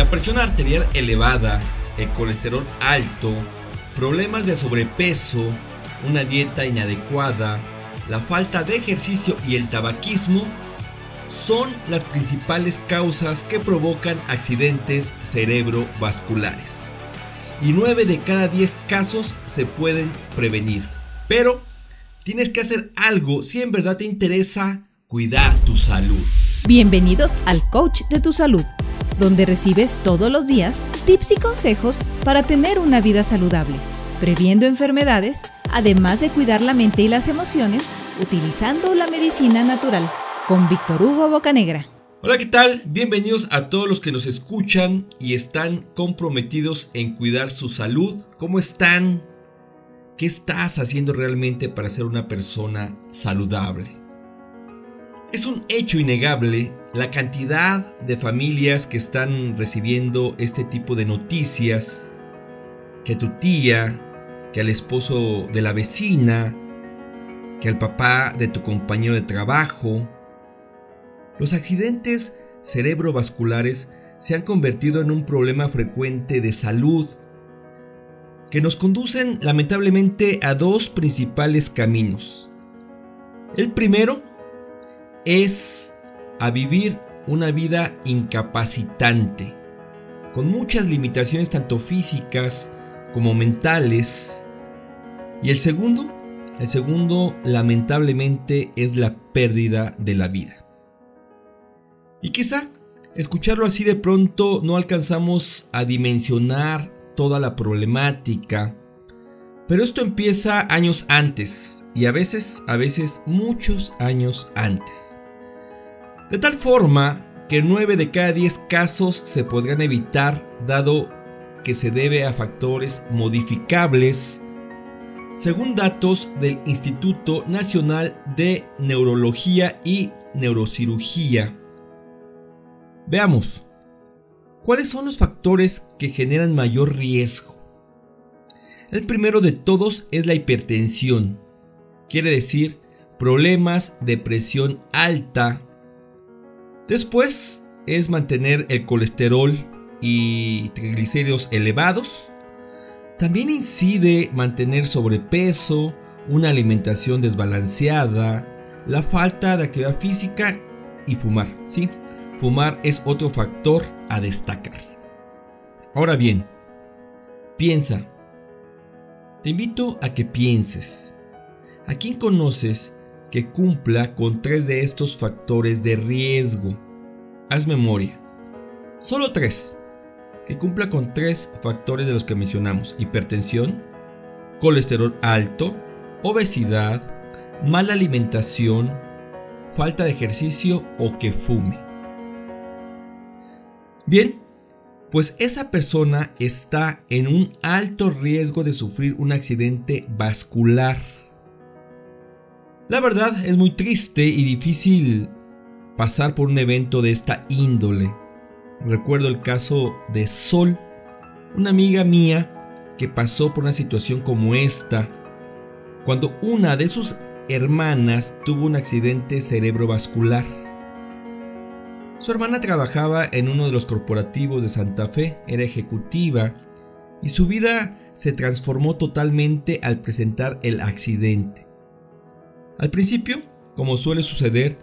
La presión arterial elevada, el colesterol alto, problemas de sobrepeso, una dieta inadecuada, la falta de ejercicio y el tabaquismo son las principales causas que provocan accidentes cerebrovasculares. Y 9 de cada 10 casos se pueden prevenir. Pero tienes que hacer algo si en verdad te interesa cuidar tu salud. Bienvenidos al Coach de tu Salud, donde recibes todos los días tips y consejos para tener una vida saludable, previendo enfermedades, además de cuidar la mente y las emociones utilizando la medicina natural con Víctor Hugo Bocanegra. Hola, ¿qué tal? Bienvenidos a todos los que nos escuchan y están comprometidos en cuidar su salud. ¿Cómo están? ¿Qué estás haciendo realmente para ser una persona saludable? Es un hecho innegable la cantidad de familias que están recibiendo este tipo de noticias, que tu tía, que al esposo de la vecina, que al papá de tu compañero de trabajo, los accidentes cerebrovasculares se han convertido en un problema frecuente de salud que nos conducen lamentablemente a dos principales caminos. El primero es a vivir una vida incapacitante, con muchas limitaciones tanto físicas como mentales. Y el segundo, el segundo lamentablemente es la pérdida de la vida. Y quizá escucharlo así de pronto no alcanzamos a dimensionar toda la problemática. Pero esto empieza años antes y a veces, a veces muchos años antes. De tal forma que 9 de cada 10 casos se podrían evitar dado que se debe a factores modificables según datos del Instituto Nacional de Neurología y Neurocirugía. Veamos, ¿cuáles son los factores que generan mayor riesgo? El primero de todos es la hipertensión, quiere decir problemas de presión alta. Después es mantener el colesterol y triglicéridos elevados. También incide mantener sobrepeso, una alimentación desbalanceada, la falta de actividad física y fumar, ¿sí? Fumar es otro factor a destacar. Ahora bien, piensa. Te invito a que pienses. ¿A quién conoces que cumpla con tres de estos factores de riesgo? Haz memoria. Solo tres. Que cumpla con tres factores de los que mencionamos. Hipertensión, colesterol alto, obesidad, mala alimentación, falta de ejercicio o que fume. Bien, pues esa persona está en un alto riesgo de sufrir un accidente vascular. La verdad es muy triste y difícil pasar por un evento de esta índole. Recuerdo el caso de Sol, una amiga mía que pasó por una situación como esta, cuando una de sus hermanas tuvo un accidente cerebrovascular. Su hermana trabajaba en uno de los corporativos de Santa Fe, era ejecutiva, y su vida se transformó totalmente al presentar el accidente. Al principio, como suele suceder,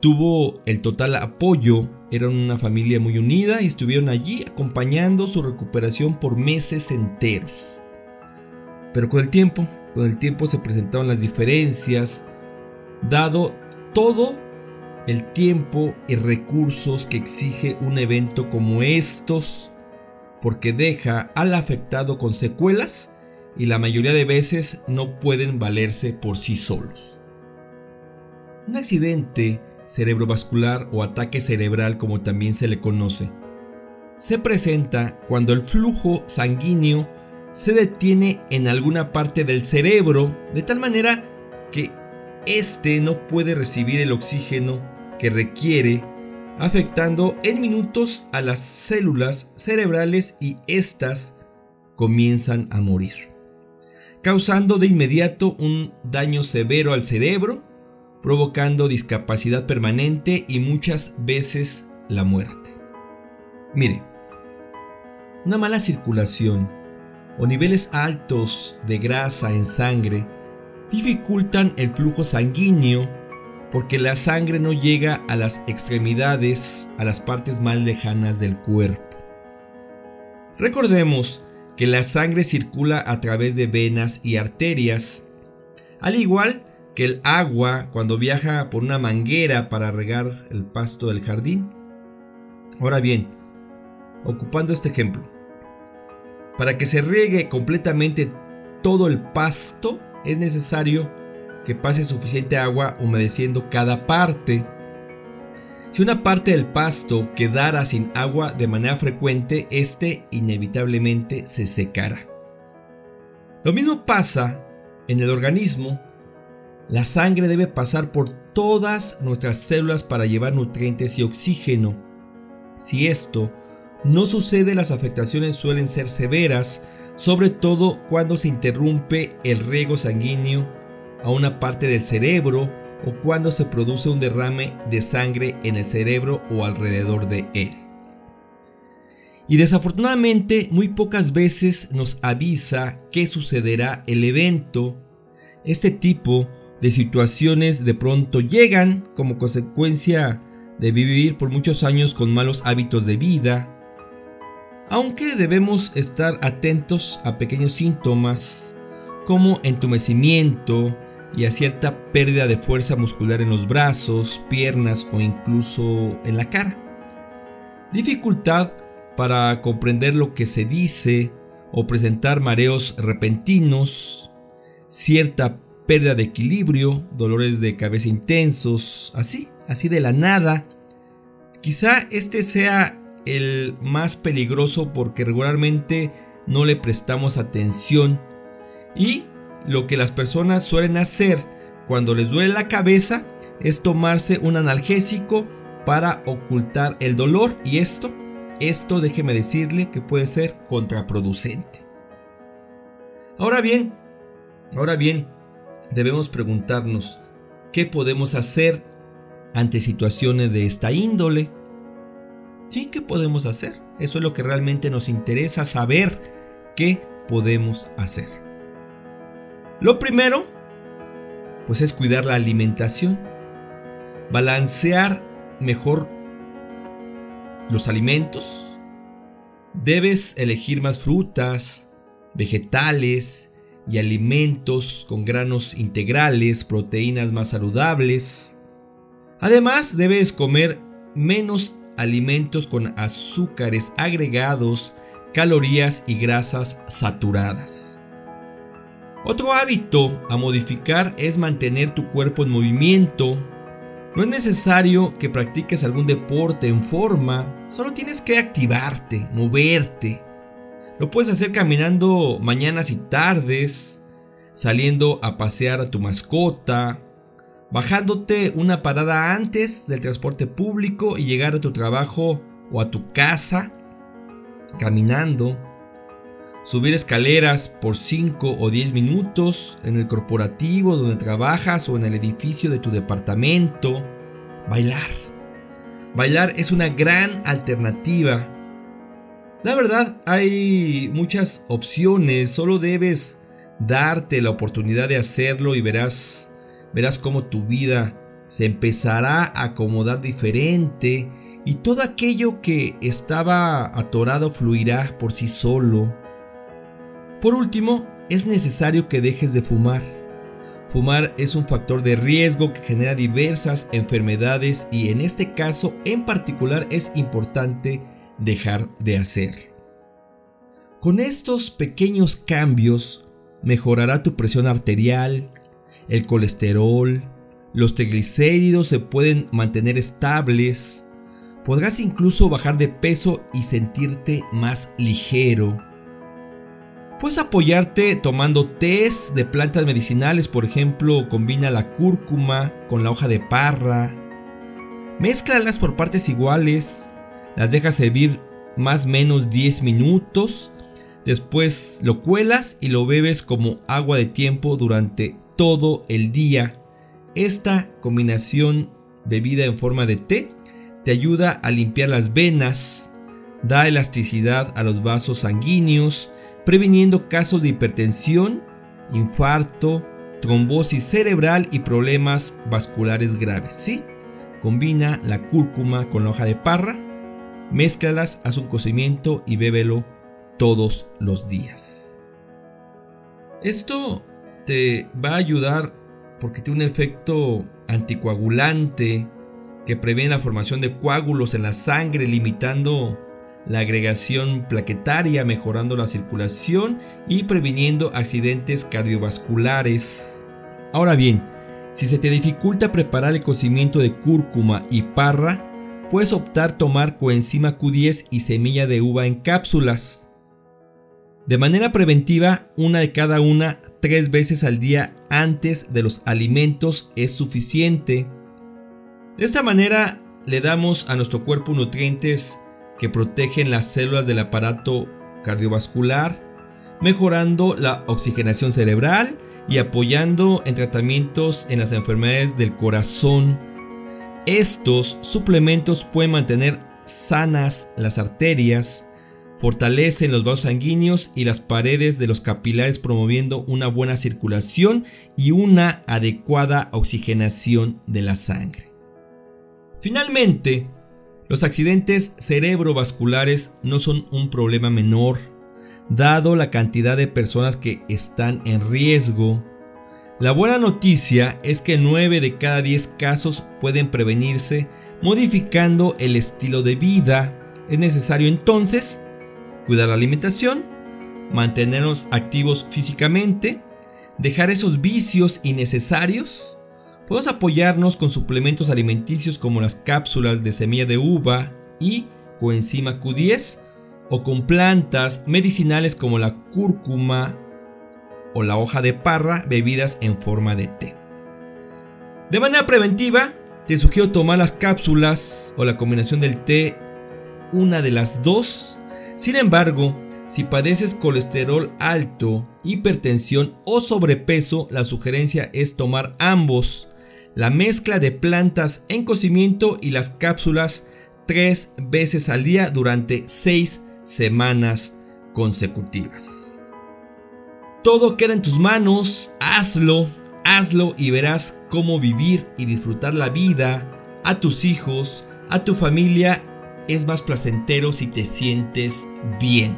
tuvo el total apoyo, eran una familia muy unida y estuvieron allí acompañando su recuperación por meses enteros. Pero con el tiempo, con el tiempo se presentaron las diferencias, dado todo el tiempo y recursos que exige un evento como estos, porque deja al afectado con secuelas y la mayoría de veces no pueden valerse por sí solos. Un accidente cerebrovascular o ataque cerebral como también se le conoce, se presenta cuando el flujo sanguíneo se detiene en alguna parte del cerebro de tal manera que éste no puede recibir el oxígeno que requiere, afectando en minutos a las células cerebrales y éstas comienzan a morir, causando de inmediato un daño severo al cerebro, provocando discapacidad permanente y muchas veces la muerte. Mire, una mala circulación o niveles altos de grasa en sangre dificultan el flujo sanguíneo porque la sangre no llega a las extremidades, a las partes más lejanas del cuerpo. Recordemos que la sangre circula a través de venas y arterias, al igual que el agua cuando viaja por una manguera para regar el pasto del jardín. Ahora bien, ocupando este ejemplo, para que se riegue completamente todo el pasto es necesario que pase suficiente agua humedeciendo cada parte. Si una parte del pasto quedara sin agua de manera frecuente, este inevitablemente se secará. Lo mismo pasa en el organismo. La sangre debe pasar por todas nuestras células para llevar nutrientes y oxígeno. Si esto no sucede, las afectaciones suelen ser severas, sobre todo cuando se interrumpe el riego sanguíneo a una parte del cerebro o cuando se produce un derrame de sangre en el cerebro o alrededor de él. Y desafortunadamente muy pocas veces nos avisa qué sucederá el evento. Este tipo de situaciones de pronto llegan como consecuencia de vivir por muchos años con malos hábitos de vida, aunque debemos estar atentos a pequeños síntomas como entumecimiento y a cierta pérdida de fuerza muscular en los brazos, piernas o incluso en la cara. Dificultad para comprender lo que se dice o presentar mareos repentinos, cierta pérdida de equilibrio, dolores de cabeza intensos, así, así de la nada. Quizá este sea el más peligroso porque regularmente no le prestamos atención y lo que las personas suelen hacer cuando les duele la cabeza es tomarse un analgésico para ocultar el dolor y esto, esto déjeme decirle que puede ser contraproducente. Ahora bien, ahora bien, debemos preguntarnos qué podemos hacer ante situaciones de esta índole. Sí, ¿qué podemos hacer? Eso es lo que realmente nos interesa saber qué podemos hacer. Lo primero, pues es cuidar la alimentación, balancear mejor los alimentos. Debes elegir más frutas, vegetales y alimentos con granos integrales, proteínas más saludables. Además, debes comer menos alimentos con azúcares agregados, calorías y grasas saturadas. Otro hábito a modificar es mantener tu cuerpo en movimiento. No es necesario que practiques algún deporte en forma, solo tienes que activarte, moverte. Lo puedes hacer caminando mañanas y tardes, saliendo a pasear a tu mascota, bajándote una parada antes del transporte público y llegar a tu trabajo o a tu casa, caminando, subir escaleras por 5 o 10 minutos en el corporativo donde trabajas o en el edificio de tu departamento, bailar. Bailar es una gran alternativa. La verdad, hay muchas opciones, solo debes darte la oportunidad de hacerlo y verás verás cómo tu vida se empezará a acomodar diferente y todo aquello que estaba atorado fluirá por sí solo. Por último, es necesario que dejes de fumar. Fumar es un factor de riesgo que genera diversas enfermedades y en este caso en particular es importante dejar de hacer. Con estos pequeños cambios mejorará tu presión arterial, el colesterol, los triglicéridos se pueden mantener estables, podrás incluso bajar de peso y sentirte más ligero. Puedes apoyarte tomando tés de plantas medicinales, por ejemplo, combina la cúrcuma con la hoja de parra. Mézclalas por partes iguales, las dejas servir más o menos 10 minutos, después lo cuelas y lo bebes como agua de tiempo durante todo el día. Esta combinación bebida en forma de té te ayuda a limpiar las venas, da elasticidad a los vasos sanguíneos, previniendo casos de hipertensión, infarto, trombosis cerebral y problemas vasculares graves. ¿sí? Combina la cúrcuma con la hoja de parra, mézclalas, haz un cocimiento y bébelo todos los días. Esto te va a ayudar porque tiene un efecto anticoagulante que previene la formación de coágulos en la sangre, limitando la agregación plaquetaria, mejorando la circulación y previniendo accidentes cardiovasculares. Ahora bien, si se te dificulta preparar el cocimiento de cúrcuma y parra, puedes optar tomar coenzima Q10 y semilla de uva en cápsulas. De manera preventiva, una de cada una tres veces al día antes de los alimentos es suficiente. De esta manera le damos a nuestro cuerpo nutrientes que protegen las células del aparato cardiovascular, mejorando la oxigenación cerebral y apoyando en tratamientos en las enfermedades del corazón. Estos suplementos pueden mantener sanas las arterias, fortalecen los vasos sanguíneos y las paredes de los capilares promoviendo una buena circulación y una adecuada oxigenación de la sangre. Finalmente, los accidentes cerebrovasculares no son un problema menor, dado la cantidad de personas que están en riesgo. La buena noticia es que 9 de cada 10 casos pueden prevenirse modificando el estilo de vida. Es necesario entonces cuidar la alimentación, mantenernos activos físicamente, dejar esos vicios innecesarios Podemos apoyarnos con suplementos alimenticios como las cápsulas de semilla de uva y coenzima Q10 o con plantas medicinales como la cúrcuma o la hoja de parra bebidas en forma de té. De manera preventiva, te sugiero tomar las cápsulas o la combinación del té, una de las dos. Sin embargo, si padeces colesterol alto, hipertensión o sobrepeso, la sugerencia es tomar ambos la mezcla de plantas en cocimiento y las cápsulas tres veces al día durante seis semanas consecutivas. Todo queda en tus manos, hazlo, hazlo y verás cómo vivir y disfrutar la vida a tus hijos, a tu familia, es más placentero si te sientes bien.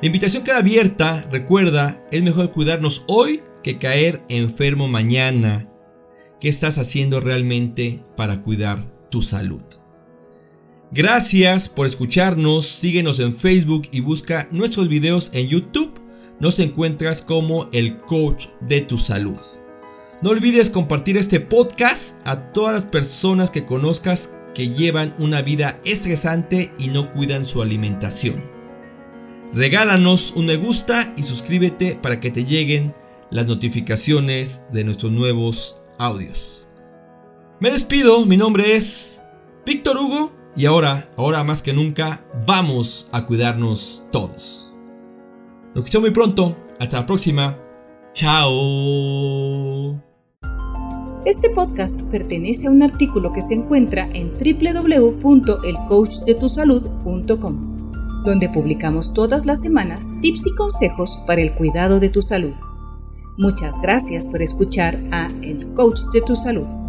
La invitación queda abierta, recuerda, es mejor cuidarnos hoy que caer enfermo mañana. ¿Qué estás haciendo realmente para cuidar tu salud? Gracias por escucharnos, síguenos en Facebook y busca nuestros videos en YouTube. Nos encuentras como el coach de tu salud. No olvides compartir este podcast a todas las personas que conozcas que llevan una vida estresante y no cuidan su alimentación. Regálanos un me gusta y suscríbete para que te lleguen las notificaciones de nuestros nuevos audios. Me despido, mi nombre es Víctor Hugo y ahora, ahora más que nunca, vamos a cuidarnos todos. Nos escuchamos muy pronto, hasta la próxima, chao. Este podcast pertenece a un artículo que se encuentra en www.elcoachdetusalud.com, donde publicamos todas las semanas tips y consejos para el cuidado de tu salud. Muchas gracias por escuchar a El Coach de tu Salud.